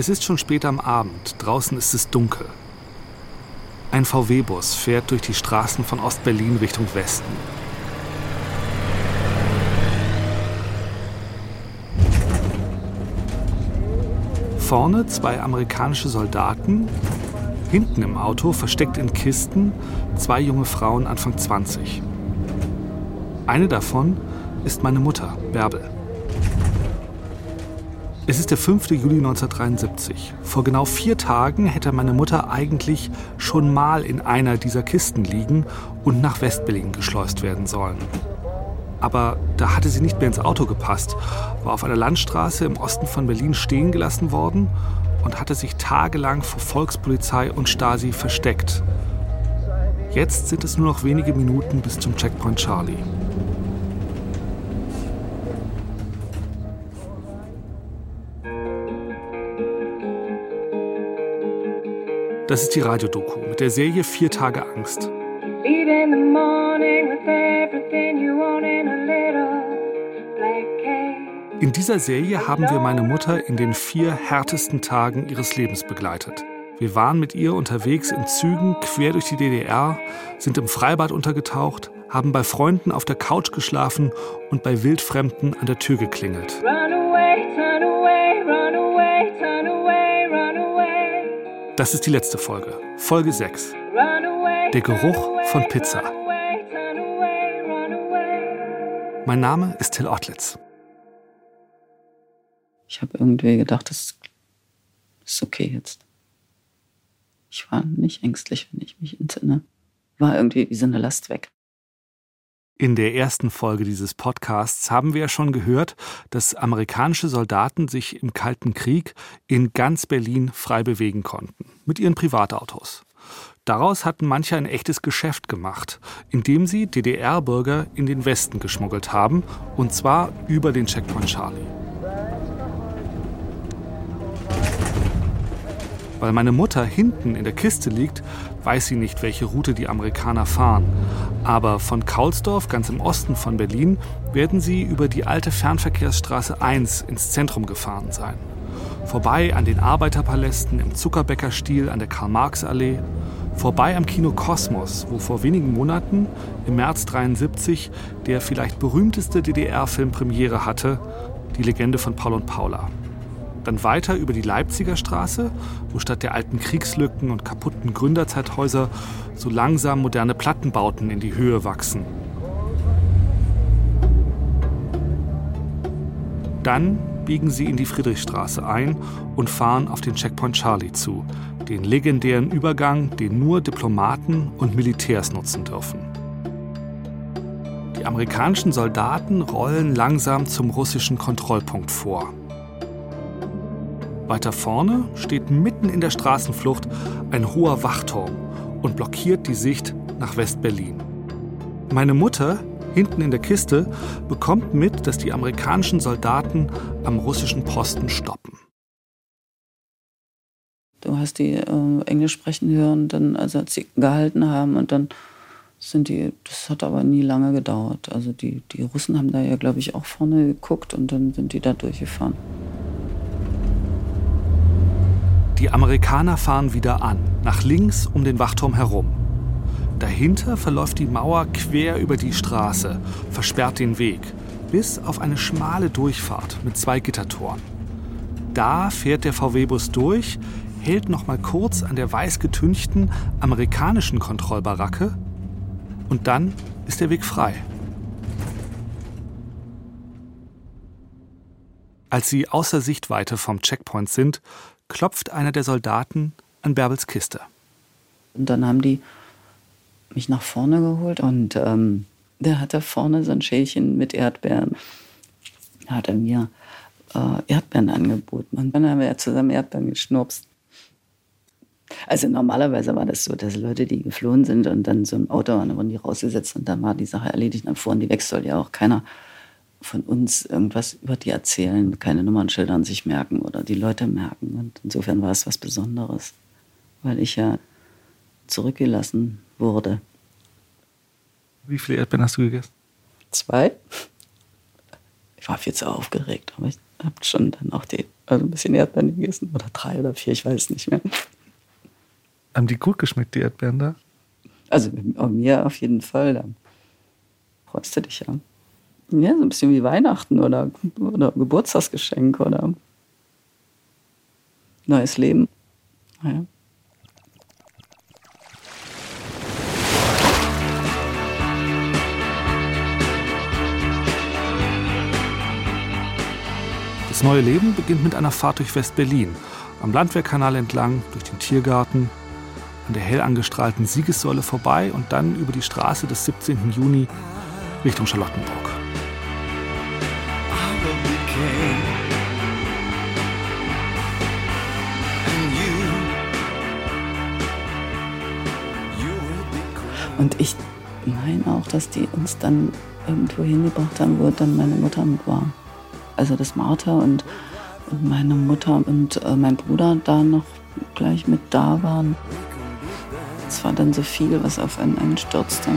Es ist schon spät am Abend, draußen ist es dunkel. Ein VW-Bus fährt durch die Straßen von Ostberlin Richtung Westen. Vorne zwei amerikanische Soldaten, hinten im Auto, versteckt in Kisten, zwei junge Frauen Anfang 20. Eine davon ist meine Mutter, Bärbel. Es ist der 5. Juli 1973. Vor genau vier Tagen hätte meine Mutter eigentlich schon mal in einer dieser Kisten liegen und nach Westberlin geschleust werden sollen. Aber da hatte sie nicht mehr ins Auto gepasst, war auf einer Landstraße im Osten von Berlin stehen gelassen worden und hatte sich tagelang vor Volkspolizei und Stasi versteckt. Jetzt sind es nur noch wenige Minuten bis zum Checkpoint Charlie. Das ist die Radiodoku mit der Serie Vier Tage Angst. In dieser Serie haben wir meine Mutter in den vier härtesten Tagen ihres Lebens begleitet. Wir waren mit ihr unterwegs in Zügen quer durch die DDR, sind im Freibad untergetaucht, haben bei Freunden auf der Couch geschlafen und bei Wildfremden an der Tür geklingelt. Run away, turn away, run away, turn. Das ist die letzte Folge, Folge 6. Der Geruch von Pizza. Mein Name ist Till Ottlitz. Ich habe irgendwie gedacht, das ist okay jetzt. Ich war nicht ängstlich, wenn ich mich entsinne. War irgendwie wie so eine Last weg. In der ersten Folge dieses Podcasts haben wir ja schon gehört, dass amerikanische Soldaten sich im Kalten Krieg in ganz Berlin frei bewegen konnten, mit ihren Privatautos. Daraus hatten manche ein echtes Geschäft gemacht, indem sie DDR-Bürger in den Westen geschmuggelt haben, und zwar über den Checkpoint Charlie. Weil meine Mutter hinten in der Kiste liegt, weiß sie nicht, welche Route die Amerikaner fahren. Aber von Kaulsdorf, ganz im Osten von Berlin, werden sie über die alte Fernverkehrsstraße 1 ins Zentrum gefahren sein. Vorbei an den Arbeiterpalästen im Zuckerbäckerstil an der Karl-Marx-Allee. Vorbei am Kino Kosmos, wo vor wenigen Monaten, im März 73, der vielleicht berühmteste DDR-Film Premiere hatte, die Legende von Paul und Paula. Dann weiter über die Leipziger Straße, wo statt der alten Kriegslücken und kaputten Gründerzeithäuser so langsam moderne Plattenbauten in die Höhe wachsen. Dann biegen sie in die Friedrichstraße ein und fahren auf den Checkpoint Charlie zu, den legendären Übergang, den nur Diplomaten und Militärs nutzen dürfen. Die amerikanischen Soldaten rollen langsam zum russischen Kontrollpunkt vor. Weiter vorne steht mitten in der Straßenflucht ein hoher Wachturm und blockiert die Sicht nach West-Berlin. Meine Mutter, hinten in der Kiste, bekommt mit, dass die amerikanischen Soldaten am russischen Posten stoppen. Du hast die äh, Englisch sprechen hören, dann, also als sie gehalten haben und dann sind die, das hat aber nie lange gedauert. Also die, die Russen haben da ja, glaube ich, auch vorne geguckt und dann sind die da durchgefahren. Die Amerikaner fahren wieder an, nach links um den Wachturm herum. Dahinter verläuft die Mauer quer über die Straße, versperrt den Weg, bis auf eine schmale Durchfahrt mit zwei Gittertoren. Da fährt der VW-Bus durch, hält noch mal kurz an der weiß getünchten amerikanischen Kontrollbaracke und dann ist der Weg frei. Als sie außer Sichtweite vom Checkpoint sind, klopft einer der Soldaten an Bärbels Kiste. Und dann haben die mich nach vorne geholt und ähm, der hatte vorne so ein Schälchen mit Erdbeeren. Da hat er mir äh, Erdbeeren angeboten und dann haben wir ja zusammen Erdbeeren geschnurpst. Also normalerweise war das so, dass Leute, die geflohen sind und dann so ein Auto waren, wurden die rausgesetzt und dann war die Sache erledigt. Dann fuhren die weg, soll ja auch keiner von uns irgendwas über die erzählen, keine Nummernschilder an sich merken oder die Leute merken. Und insofern war es was Besonderes, weil ich ja zurückgelassen wurde. Wie viele Erdbeeren hast du gegessen? Zwei. Ich war viel zu aufgeregt, aber ich habe schon dann auch die Also ein bisschen Erdbeeren gegessen. Oder drei oder vier, ich weiß nicht mehr. Haben die gut geschmeckt, die Erdbeeren da? Also mir auf jeden Fall. Da freust du dich ja. Ja, so ein bisschen wie Weihnachten oder, oder Geburtstagsgeschenk oder neues Leben. Ja. Das neue Leben beginnt mit einer Fahrt durch West-Berlin, am Landwehrkanal entlang, durch den Tiergarten, an der hell angestrahlten Siegessäule vorbei und dann über die Straße des 17. Juni Richtung Charlottenburg. Und ich meine auch, dass die uns dann irgendwo hingebracht haben, wo dann meine Mutter mit war also dass Martha und, und meine Mutter und äh, mein Bruder da noch gleich mit da waren. Es war dann so viel, was auf einen einstürzte.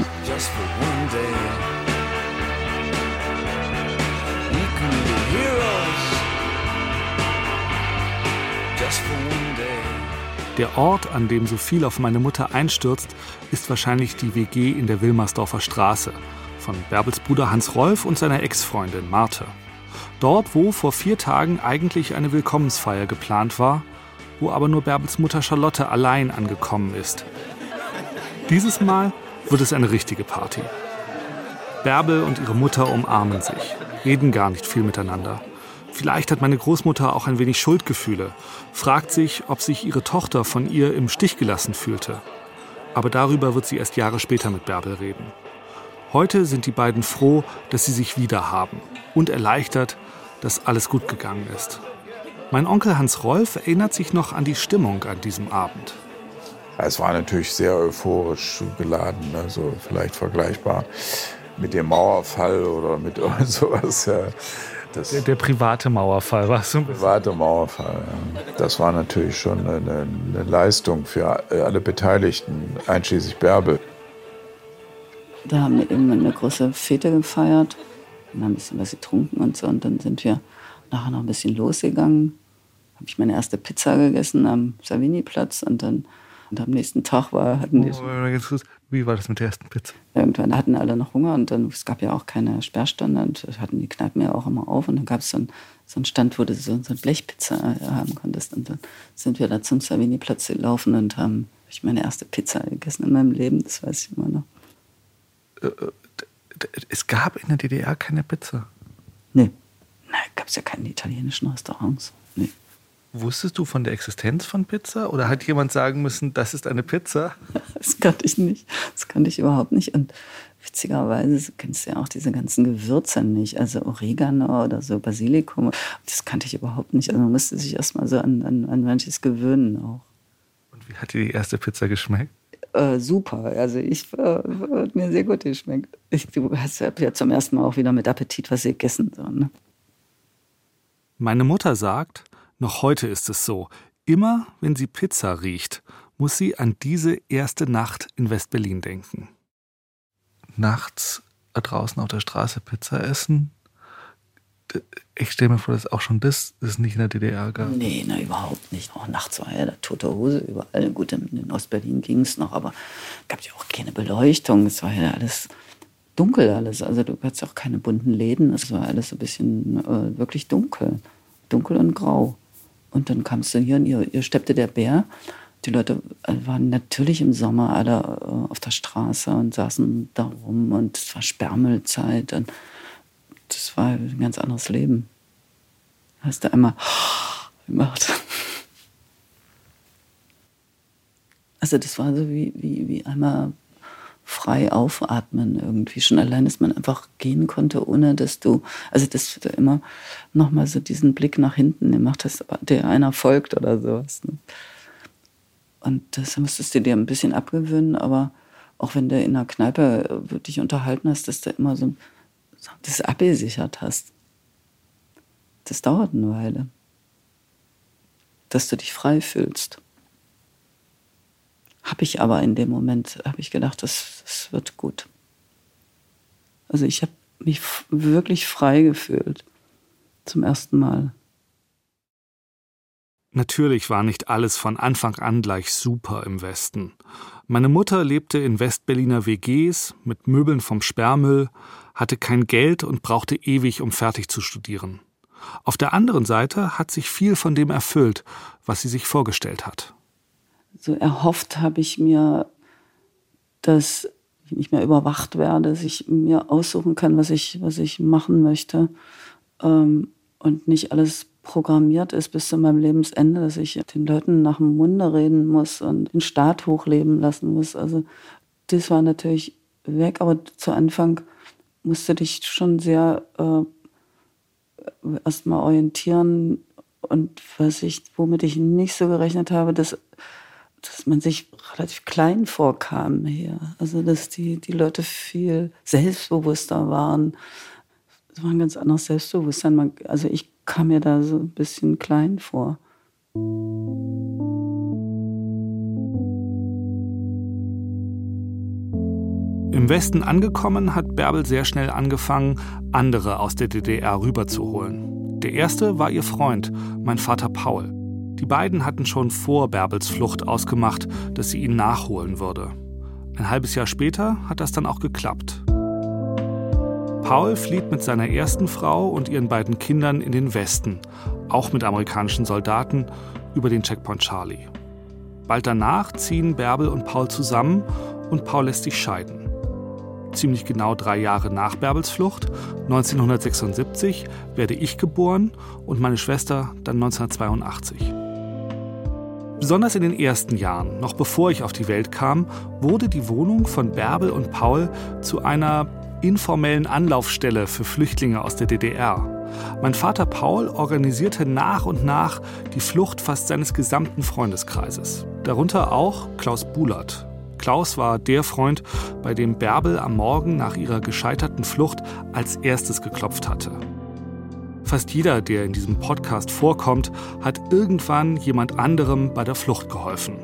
Der Ort, an dem so viel auf meine Mutter einstürzt, ist wahrscheinlich die WG in der Wilmersdorfer Straße von Bärbels Bruder Hans Rolf und seiner Ex-Freundin Marthe. Dort, wo vor vier Tagen eigentlich eine Willkommensfeier geplant war, wo aber nur Bärbels Mutter Charlotte allein angekommen ist. Dieses Mal wird es eine richtige Party. Bärbel und ihre Mutter umarmen sich, reden gar nicht viel miteinander. Vielleicht hat meine Großmutter auch ein wenig Schuldgefühle, fragt sich, ob sich ihre Tochter von ihr im Stich gelassen fühlte. Aber darüber wird sie erst Jahre später mit Bärbel reden. Heute sind die beiden froh, dass sie sich wieder haben und erleichtert, dass alles gut gegangen ist. Mein Onkel Hans Rolf erinnert sich noch an die Stimmung an diesem Abend. Es war natürlich sehr euphorisch geladen, also vielleicht vergleichbar mit dem Mauerfall oder mit sowas. Das der, der, private Mauerfall war so. Private Mauerfall, ja. Das war natürlich schon eine, eine, Leistung für alle Beteiligten, einschließlich Bärbel. Da haben wir eben eine große Fete gefeiert und haben ein bisschen was getrunken und so. Und dann sind wir nachher noch ein bisschen losgegangen. Habe ich meine erste Pizza gegessen am Savini-Platz und dann und am nächsten Tag war, hatten die. Oh, wie war das mit der ersten Pizza? Irgendwann hatten alle noch Hunger und dann, es gab ja auch keine Sperrstände und hatten die Kneipen ja auch immer auf und dann gab es so, ein, so einen Stand, wo du so, so eine Blechpizza haben konntest. Und dann sind wir da zum Savini-Platz gelaufen und haben ich meine erste Pizza gegessen in meinem Leben, das weiß ich immer noch. Äh, äh, es gab in der DDR keine Pizza. Nee. Nein, gab es ja keine italienischen Restaurants. Nee. Wusstest du von der Existenz von Pizza oder hat jemand sagen müssen, das ist eine Pizza? Das kannte ich nicht. Das kannte ich überhaupt nicht. Und witzigerweise kennst du ja auch diese ganzen Gewürze nicht. Also Oregano oder so Basilikum. Das kannte ich überhaupt nicht. Also man musste sich erstmal so an, an, an manches gewöhnen auch. Und wie hat dir die erste Pizza geschmeckt? äh, super. Also ich äh, hat mir sehr gut geschmeckt. Ich, du hast ja zum ersten Mal auch wieder mit Appetit was gegessen. So, ne? Meine Mutter sagt, noch heute ist es so, immer wenn sie Pizza riecht, muss sie an diese erste Nacht in West-Berlin denken. Nachts draußen auf der Straße Pizza essen, ich stelle mir vor, dass auch schon das es nicht in der DDR gab. Nee, na, überhaupt nicht. Auch nachts war ja da tote Hose überall. Gut, in Ostberlin ging es noch, aber es gab ja auch keine Beleuchtung. Es war ja alles dunkel alles. Also du hattest auch keine bunten Läden. Es war alles so ein bisschen äh, wirklich dunkel. Dunkel und grau. Und dann kamst du hier und hier, hier steppte der Bär. Die Leute äh, waren natürlich im Sommer alle äh, auf der Straße und saßen da rum und es war Sperrmüllzeit. Und das war ein ganz anderes Leben. Hast du einmal gemacht. Also das war so wie, wie, wie einmal frei aufatmen irgendwie. Schon allein, dass man einfach gehen konnte, ohne dass du, also dass du immer nochmal so diesen Blick nach hinten gemacht hast, der einer folgt oder sowas. Ne? Und das musstest du dir ein bisschen abgewöhnen, aber auch wenn du in einer Kneipe dich unterhalten hast, dass du immer so das abgesichert hast. Das dauert eine Weile. Dass du dich frei fühlst. Habe ich aber in dem Moment, habe ich gedacht, das, das wird gut. Also ich habe mich wirklich frei gefühlt. Zum ersten Mal. Natürlich war nicht alles von Anfang an gleich super im Westen. Meine Mutter lebte in Westberliner WGs mit Möbeln vom Sperrmüll, hatte kein Geld und brauchte ewig, um fertig zu studieren. Auf der anderen Seite hat sich viel von dem erfüllt, was sie sich vorgestellt hat. So erhofft habe ich mir, dass ich nicht mehr überwacht werde, dass ich mir aussuchen kann, was ich, was ich machen möchte ähm, und nicht alles programmiert ist bis zu meinem Lebensende, dass ich den Leuten nach dem Munde reden muss und den Staat hochleben lassen muss. Also das war natürlich weg, aber zu Anfang musste dich schon sehr äh, erstmal orientieren und was ich, womit ich nicht so gerechnet habe, dass, dass man sich relativ klein vorkam hier. Also dass die, die Leute viel selbstbewusster waren. Es war ein ganz anderes Selbstbewusstsein. Man, also ich kam mir da so ein bisschen klein vor. Im Westen angekommen hat Bärbel sehr schnell angefangen, andere aus der DDR rüberzuholen. Der erste war ihr Freund, mein Vater Paul. Die beiden hatten schon vor Bärbels Flucht ausgemacht, dass sie ihn nachholen würde. Ein halbes Jahr später hat das dann auch geklappt. Paul flieht mit seiner ersten Frau und ihren beiden Kindern in den Westen, auch mit amerikanischen Soldaten, über den Checkpoint Charlie. Bald danach ziehen Bärbel und Paul zusammen und Paul lässt sich scheiden ziemlich genau drei Jahre nach Bärbels Flucht, 1976, werde ich geboren und meine Schwester dann 1982. Besonders in den ersten Jahren, noch bevor ich auf die Welt kam, wurde die Wohnung von Bärbel und Paul zu einer informellen Anlaufstelle für Flüchtlinge aus der DDR. Mein Vater Paul organisierte nach und nach die Flucht fast seines gesamten Freundeskreises. Darunter auch Klaus Bulert, Klaus war der Freund, bei dem Bärbel am Morgen nach ihrer gescheiterten Flucht als erstes geklopft hatte. Fast jeder, der in diesem Podcast vorkommt, hat irgendwann jemand anderem bei der Flucht geholfen.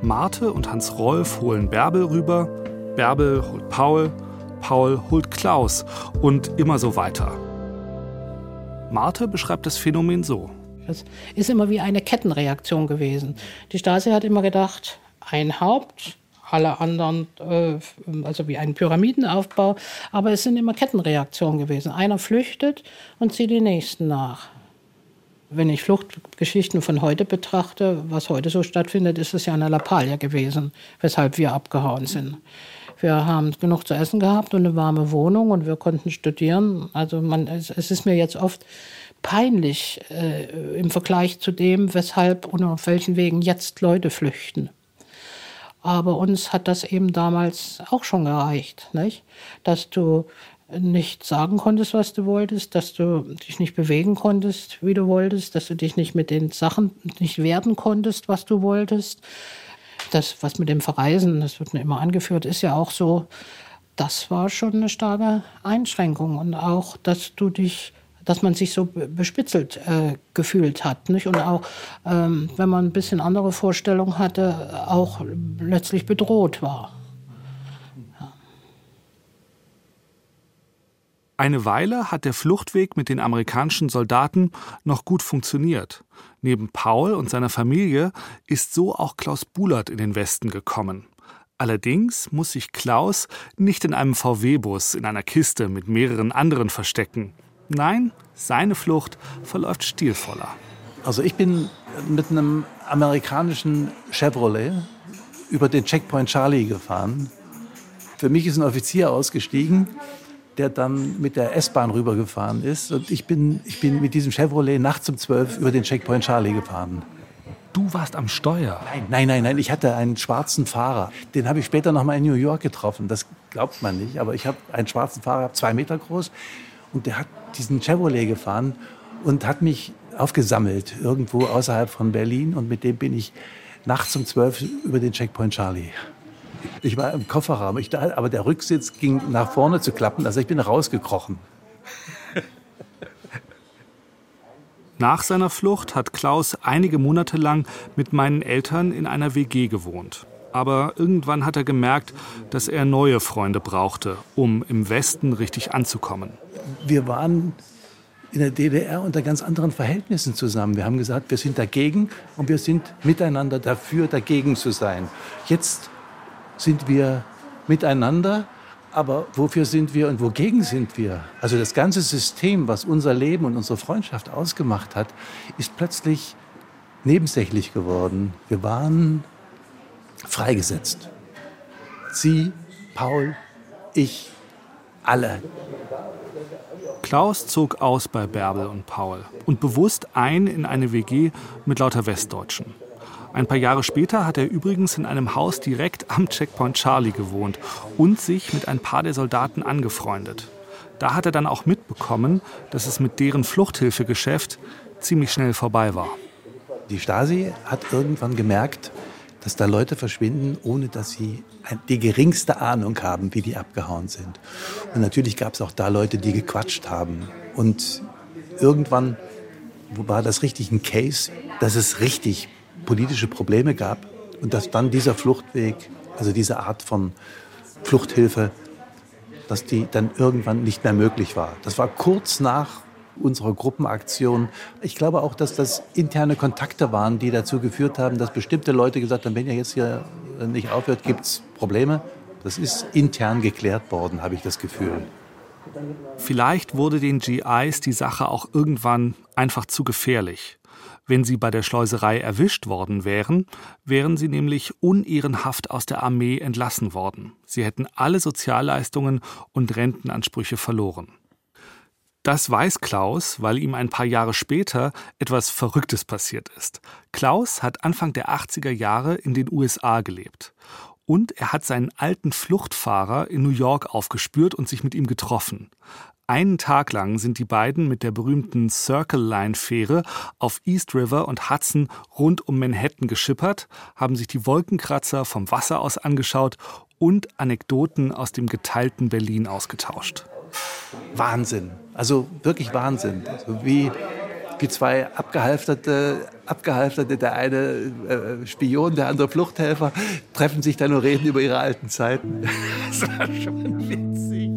Marte und Hans Rolf holen Bärbel rüber, Bärbel holt Paul, Paul holt Klaus und immer so weiter. Marte beschreibt das Phänomen so. Es ist immer wie eine Kettenreaktion gewesen. Die Stasi hat immer gedacht, ein Haupt, alle anderen, äh, also wie ein Pyramidenaufbau. Aber es sind immer Kettenreaktionen gewesen. Einer flüchtet und zieht die nächsten nach. Wenn ich Fluchtgeschichten von heute betrachte, was heute so stattfindet, ist es ja eine Lappalie gewesen, weshalb wir abgehauen sind. Wir haben genug zu essen gehabt und eine warme Wohnung und wir konnten studieren. Also man, es, es ist mir jetzt oft peinlich äh, im Vergleich zu dem, weshalb und auf welchen Wegen jetzt Leute flüchten. Aber uns hat das eben damals auch schon gereicht, nicht? dass du nicht sagen konntest, was du wolltest, dass du dich nicht bewegen konntest, wie du wolltest, dass du dich nicht mit den Sachen nicht werden konntest, was du wolltest. Das, was mit dem Verreisen, das wird mir immer angeführt, ist ja auch so, das war schon eine starke Einschränkung. Und auch, dass du dich dass man sich so bespitzelt äh, gefühlt hat. Nicht? Und auch, ähm, wenn man ein bisschen andere Vorstellungen hatte, auch letztlich bedroht war. Ja. Eine Weile hat der Fluchtweg mit den amerikanischen Soldaten noch gut funktioniert. Neben Paul und seiner Familie ist so auch Klaus Bulert in den Westen gekommen. Allerdings muss sich Klaus nicht in einem VW-Bus in einer Kiste mit mehreren anderen verstecken. Nein, seine Flucht verläuft stilvoller. Also ich bin mit einem amerikanischen Chevrolet über den Checkpoint Charlie gefahren. Für mich ist ein Offizier ausgestiegen, der dann mit der S-Bahn rübergefahren ist. Und ich bin, ich bin mit diesem Chevrolet nachts um 12 über den Checkpoint Charlie gefahren. Du warst am Steuer? Nein, nein, nein, nein. Ich hatte einen schwarzen Fahrer. Den habe ich später noch mal in New York getroffen. Das glaubt man nicht. Aber ich habe einen schwarzen Fahrer, zwei Meter groß. Und der hat diesen Chevrolet gefahren und hat mich aufgesammelt, irgendwo außerhalb von Berlin. Und mit dem bin ich nachts um zwölf über den Checkpoint Charlie. Ich war im Kofferraum, ich, aber der Rücksitz ging nach vorne zu klappen, also ich bin rausgekrochen. Nach seiner Flucht hat Klaus einige Monate lang mit meinen Eltern in einer WG gewohnt. Aber irgendwann hat er gemerkt, dass er neue Freunde brauchte, um im Westen richtig anzukommen. Wir waren in der DDR unter ganz anderen Verhältnissen zusammen. Wir haben gesagt, wir sind dagegen und wir sind miteinander dafür, dagegen zu sein. Jetzt sind wir miteinander, aber wofür sind wir und wogegen sind wir? Also das ganze System, was unser Leben und unsere Freundschaft ausgemacht hat, ist plötzlich nebensächlich geworden. Wir waren freigesetzt. Sie, Paul, ich, alle. Klaus zog aus bei Bärbel und Paul und bewusst ein in eine WG mit lauter Westdeutschen. Ein paar Jahre später hat er übrigens in einem Haus direkt am Checkpoint Charlie gewohnt und sich mit ein paar der Soldaten angefreundet. Da hat er dann auch mitbekommen, dass es mit deren Fluchthilfegeschäft ziemlich schnell vorbei war. Die Stasi hat irgendwann gemerkt, dass da Leute verschwinden, ohne dass sie die geringste Ahnung haben, wie die abgehauen sind. Und natürlich gab es auch da Leute, die gequatscht haben. Und irgendwann war das richtig ein Case, dass es richtig politische Probleme gab und dass dann dieser Fluchtweg, also diese Art von Fluchthilfe, dass die dann irgendwann nicht mehr möglich war. Das war kurz nach unserer Gruppenaktion. Ich glaube auch, dass das interne Kontakte waren, die dazu geführt haben, dass bestimmte Leute gesagt haben, wenn ihr jetzt hier nicht aufhört, gibt es Probleme. Das ist intern geklärt worden, habe ich das Gefühl. Vielleicht wurde den GIs die Sache auch irgendwann einfach zu gefährlich. Wenn sie bei der Schleuserei erwischt worden wären, wären sie nämlich unehrenhaft aus der Armee entlassen worden. Sie hätten alle Sozialleistungen und Rentenansprüche verloren. Das weiß Klaus, weil ihm ein paar Jahre später etwas Verrücktes passiert ist. Klaus hat Anfang der 80er Jahre in den USA gelebt. Und er hat seinen alten Fluchtfahrer in New York aufgespürt und sich mit ihm getroffen. Einen Tag lang sind die beiden mit der berühmten Circle Line Fähre auf East River und Hudson rund um Manhattan geschippert, haben sich die Wolkenkratzer vom Wasser aus angeschaut und Anekdoten aus dem geteilten Berlin ausgetauscht. Wahnsinn. Also wirklich Wahnsinn. Also wie, wie zwei abgehalfterte, abgehalfterte, der eine äh, Spion, der andere Fluchthelfer, treffen sich dann und reden über ihre alten Zeiten. Das war schon witzig.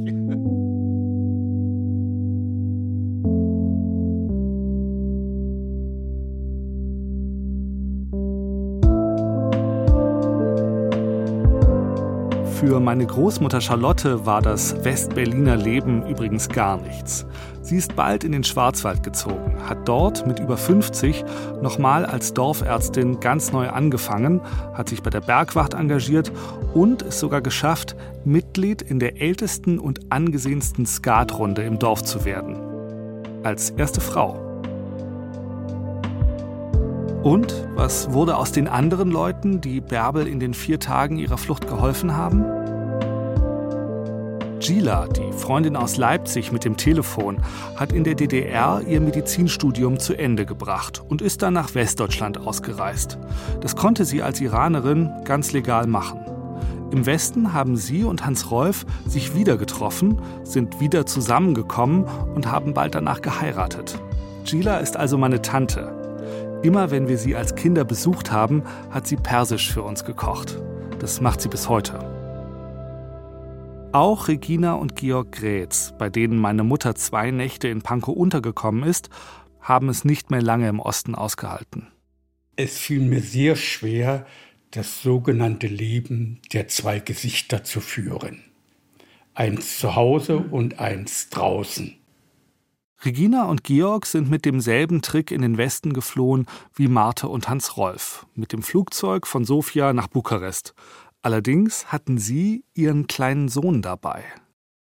Für meine Großmutter Charlotte war das Westberliner Leben übrigens gar nichts. Sie ist bald in den Schwarzwald gezogen, hat dort mit über 50 nochmal als Dorfärztin ganz neu angefangen, hat sich bei der Bergwacht engagiert und es sogar geschafft, Mitglied in der ältesten und angesehensten Skatrunde im Dorf zu werden. Als erste Frau. Und was wurde aus den anderen Leuten, die Bärbel in den vier Tagen ihrer Flucht geholfen haben? Gila, die Freundin aus Leipzig mit dem Telefon, hat in der DDR ihr Medizinstudium zu Ende gebracht und ist dann nach Westdeutschland ausgereist. Das konnte sie als Iranerin ganz legal machen. Im Westen haben sie und Hans Rolf sich wieder getroffen, sind wieder zusammengekommen und haben bald danach geheiratet. Gila ist also meine Tante. Immer wenn wir sie als Kinder besucht haben, hat sie Persisch für uns gekocht. Das macht sie bis heute. Auch Regina und Georg Grätz, bei denen meine Mutter zwei Nächte in Pankow untergekommen ist, haben es nicht mehr lange im Osten ausgehalten. Es fiel mir sehr schwer, das sogenannte Leben der zwei Gesichter zu führen. Eins zu Hause und eins draußen. Regina und Georg sind mit demselben Trick in den Westen geflohen wie Marte und Hans Rolf, mit dem Flugzeug von Sofia nach Bukarest. Allerdings hatten sie ihren kleinen Sohn dabei.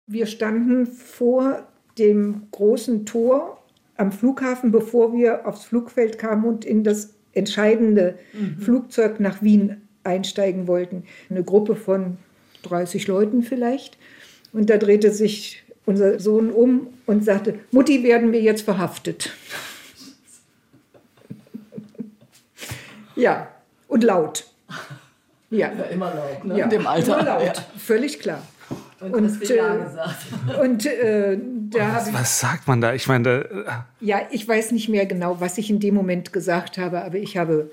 Wir standen vor dem großen Tor am Flughafen, bevor wir aufs Flugfeld kamen und in das entscheidende mhm. Flugzeug nach Wien einsteigen wollten. Eine Gruppe von 30 Leuten vielleicht. Und da drehte sich unser Sohn um und sagte, Mutti, werden wir jetzt verhaftet. ja, und laut. Ja, ja immer laut, ne? Ja, in dem Alter. Immer laut, ja. völlig klar. Und, und, äh, gesagt. und äh, da was, was, sagt man da? Ich meine, da, äh, ja, ich weiß nicht mehr genau, was ich in dem Moment gesagt habe, aber ich habe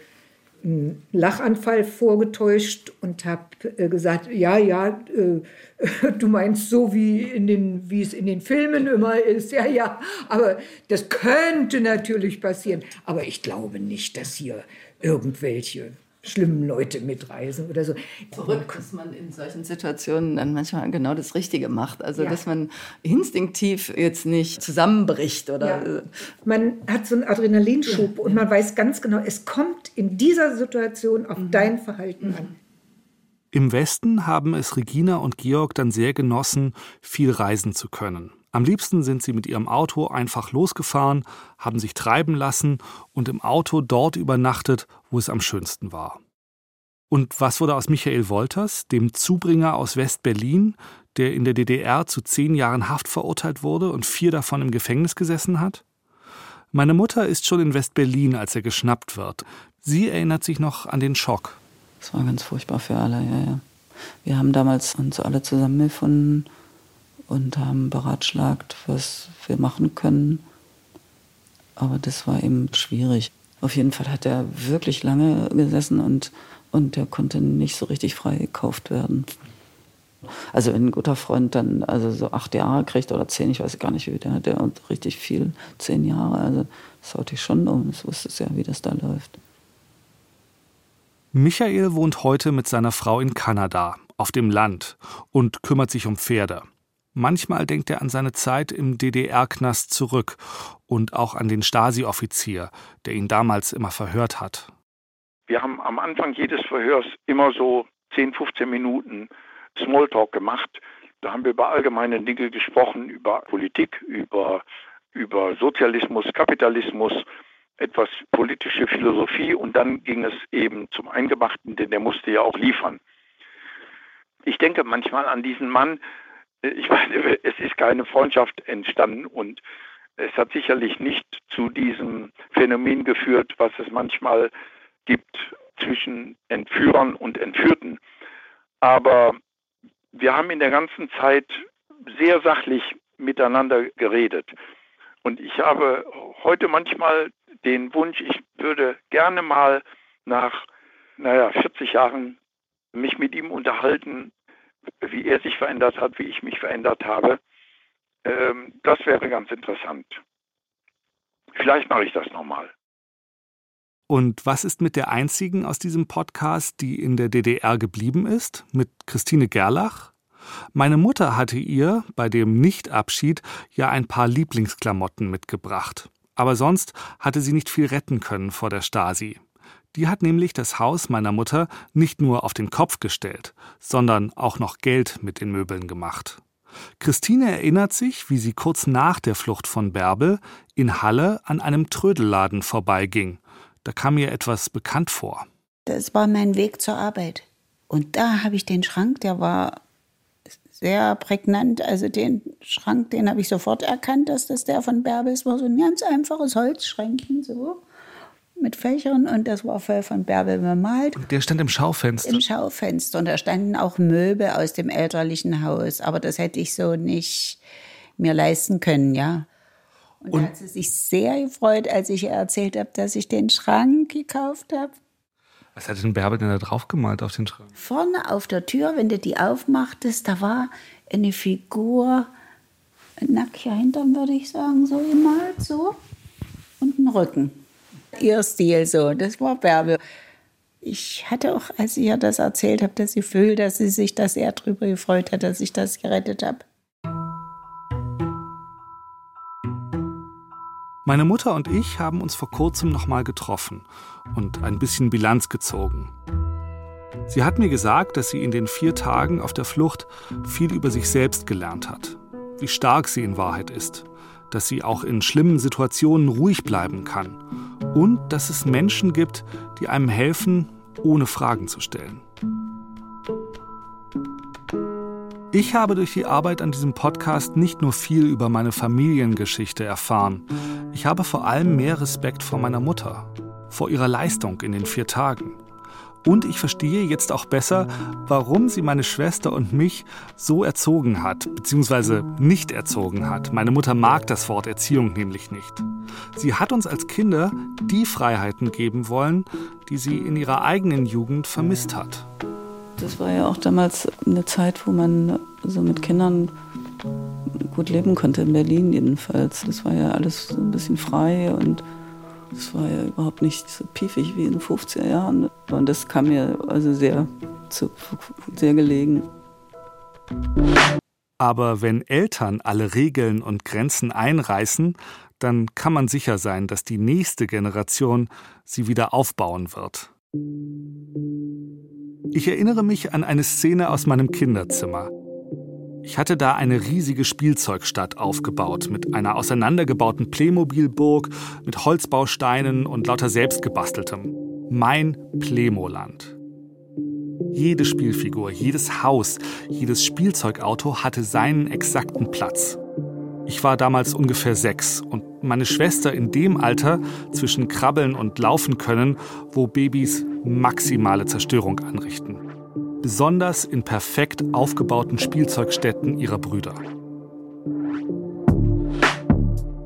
einen Lachanfall vorgetäuscht und habe äh, gesagt, ja, ja, äh, du meinst so wie in den, wie es in den Filmen immer ist, ja, ja, aber das könnte natürlich passieren, aber ich glaube nicht, dass hier irgendwelche schlimmen Leute mitreisen oder so. Verrückt, dass man in solchen Situationen dann manchmal genau das Richtige macht. Also, ja. dass man instinktiv jetzt nicht zusammenbricht oder. Ja. Man hat so einen Adrenalinschub ja. und man weiß ganz genau, es kommt in dieser Situation auf mhm. dein Verhalten mhm. an. Im Westen haben es Regina und Georg dann sehr genossen, viel reisen zu können. Am liebsten sind sie mit ihrem Auto einfach losgefahren, haben sich treiben lassen und im Auto dort übernachtet, wo es am schönsten war. Und was wurde aus Michael Wolters, dem Zubringer aus West-Berlin, der in der DDR zu zehn Jahren Haft verurteilt wurde und vier davon im Gefängnis gesessen hat? Meine Mutter ist schon in West-Berlin, als er geschnappt wird. Sie erinnert sich noch an den Schock. Es war ganz furchtbar für alle, ja, ja. Wir haben damals uns alle zusammengefunden und haben beratschlagt, was wir machen können. Aber das war eben schwierig. Auf jeden Fall hat er wirklich lange gesessen und, und der konnte nicht so richtig freigekauft werden. Also wenn ein guter Freund dann also so acht Jahre kriegt oder zehn, ich weiß gar nicht wie, der hat ja richtig viel, zehn Jahre, also das haut ich schon um, das wusste ja, wie das da läuft. Michael wohnt heute mit seiner Frau in Kanada, auf dem Land, und kümmert sich um Pferde. Manchmal denkt er an seine Zeit im DDR-Knast zurück und auch an den Stasi-Offizier, der ihn damals immer verhört hat. Wir haben am Anfang jedes Verhörs immer so 10, 15 Minuten Smalltalk gemacht. Da haben wir über allgemeine Dinge gesprochen, über Politik, über, über Sozialismus, Kapitalismus, etwas politische Philosophie und dann ging es eben zum Eingemachten, denn der musste ja auch liefern. Ich denke manchmal an diesen Mann, ich meine, es ist keine Freundschaft entstanden und es hat sicherlich nicht zu diesem Phänomen geführt, was es manchmal gibt zwischen Entführern und Entführten. Aber wir haben in der ganzen Zeit sehr sachlich miteinander geredet. Und ich habe heute manchmal den Wunsch, ich würde gerne mal nach, naja, 40 Jahren mich mit ihm unterhalten, wie er sich verändert hat, wie ich mich verändert habe. Ähm, das wäre ganz interessant. Vielleicht mache ich das nochmal. Und was ist mit der einzigen aus diesem Podcast, die in der DDR geblieben ist, mit Christine Gerlach? Meine Mutter hatte ihr bei dem Nichtabschied ja ein paar Lieblingsklamotten mitgebracht. Aber sonst hatte sie nicht viel retten können vor der Stasi. Die hat nämlich das Haus meiner Mutter nicht nur auf den Kopf gestellt, sondern auch noch Geld mit den Möbeln gemacht. Christine erinnert sich, wie sie kurz nach der Flucht von Bärbel in Halle an einem Trödelladen vorbeiging. Da kam mir etwas bekannt vor. Das war mein Weg zur Arbeit. Und da habe ich den Schrank, der war sehr prägnant. Also den Schrank, den habe ich sofort erkannt, dass das der von Bärbel ist. war so ein ganz einfaches Holzschränkchen so mit Fächern und das war voll von Bärbel bemalt. Der stand im Schaufenster. Im Schaufenster und da standen auch Möbel aus dem elterlichen Haus, aber das hätte ich so nicht mir leisten können, ja. Und, und da hat sie sich sehr gefreut, als ich ihr erzählt habe, dass ich den Schrank gekauft habe. Was hat denn Bärbel denn da drauf gemalt auf den Schrank? Vorne auf der Tür, wenn du die aufmachtest, da war eine Figur, ein nackiger Hintern, würde ich sagen, so gemalt, so. Und ein Rücken ihr Stil so. Das war Bärbel. Ich hatte auch, als ich ihr das erzählt habe, das Gefühl, dass sie sich da sehr drüber gefreut hat, dass ich das gerettet habe. Meine Mutter und ich haben uns vor kurzem nochmal getroffen und ein bisschen Bilanz gezogen. Sie hat mir gesagt, dass sie in den vier Tagen auf der Flucht viel über sich selbst gelernt hat, wie stark sie in Wahrheit ist, dass sie auch in schlimmen Situationen ruhig bleiben kann und dass es Menschen gibt, die einem helfen, ohne Fragen zu stellen. Ich habe durch die Arbeit an diesem Podcast nicht nur viel über meine Familiengeschichte erfahren, ich habe vor allem mehr Respekt vor meiner Mutter, vor ihrer Leistung in den vier Tagen. Und ich verstehe jetzt auch besser, warum sie meine Schwester und mich so erzogen hat, beziehungsweise nicht erzogen hat. Meine Mutter mag das Wort Erziehung nämlich nicht. Sie hat uns als Kinder die Freiheiten geben wollen, die sie in ihrer eigenen Jugend vermisst hat. Das war ja auch damals eine Zeit, wo man so mit Kindern gut leben konnte, in Berlin jedenfalls. Das war ja alles so ein bisschen frei und es war ja überhaupt nicht so piefig wie in den 50er Jahren. Und das kam mir also sehr, sehr gelegen. Aber wenn Eltern alle Regeln und Grenzen einreißen, dann kann man sicher sein, dass die nächste Generation sie wieder aufbauen wird. Ich erinnere mich an eine Szene aus meinem Kinderzimmer. Ich hatte da eine riesige Spielzeugstadt aufgebaut mit einer auseinandergebauten Playmobilburg, mit Holzbausteinen und lauter selbstgebasteltem. Mein Playmoland. Jede Spielfigur, jedes Haus, jedes Spielzeugauto hatte seinen exakten Platz. Ich war damals ungefähr sechs und meine Schwester in dem Alter zwischen Krabbeln und Laufen können, wo Babys maximale Zerstörung anrichten besonders in perfekt aufgebauten Spielzeugstätten ihrer Brüder.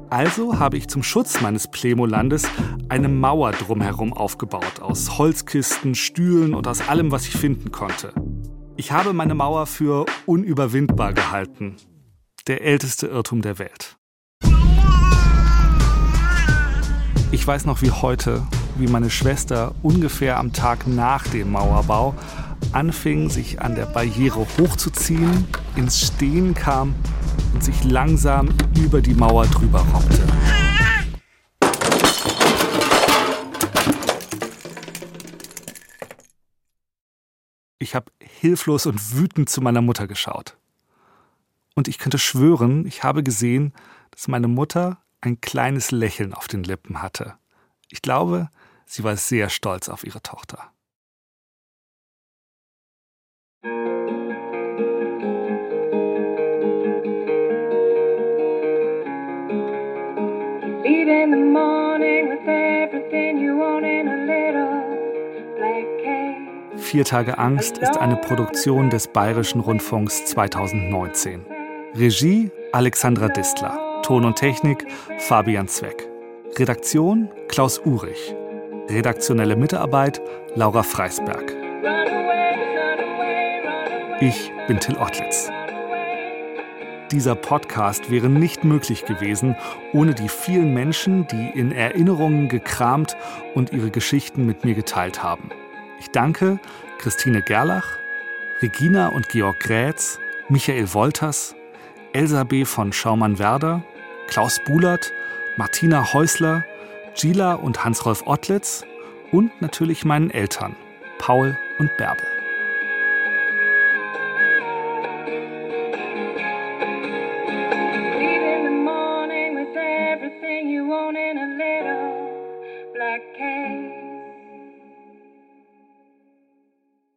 Also habe ich zum Schutz meines Plemolandes eine Mauer drumherum aufgebaut, aus Holzkisten, Stühlen und aus allem, was ich finden konnte. Ich habe meine Mauer für unüberwindbar gehalten. Der älteste Irrtum der Welt. Ich weiß noch wie heute, wie meine Schwester ungefähr am Tag nach dem Mauerbau anfing, sich an der Barriere hochzuziehen, ins Stehen kam und sich langsam über die Mauer drüber robbte. Ich habe hilflos und wütend zu meiner Mutter geschaut. Und ich könnte schwören, ich habe gesehen, dass meine Mutter ein kleines Lächeln auf den Lippen hatte. Ich glaube, sie war sehr stolz auf ihre Tochter. Vier Tage Angst ist eine Produktion des Bayerischen Rundfunks 2019. Regie Alexandra Distler. Ton und Technik Fabian Zweck. Redaktion Klaus Urich. Redaktionelle Mitarbeit Laura Freisberg. Ich bin Till Ottlitz. Dieser Podcast wäre nicht möglich gewesen ohne die vielen Menschen, die in Erinnerungen gekramt und ihre Geschichten mit mir geteilt haben. Ich danke Christine Gerlach, Regina und Georg Grätz, Michael Wolters, Elsa B. von Schaumann-Werder, Klaus Bulert, Martina Häusler, Gila und Hans-Rolf Ottlitz und natürlich meinen Eltern, Paul und Bärbel.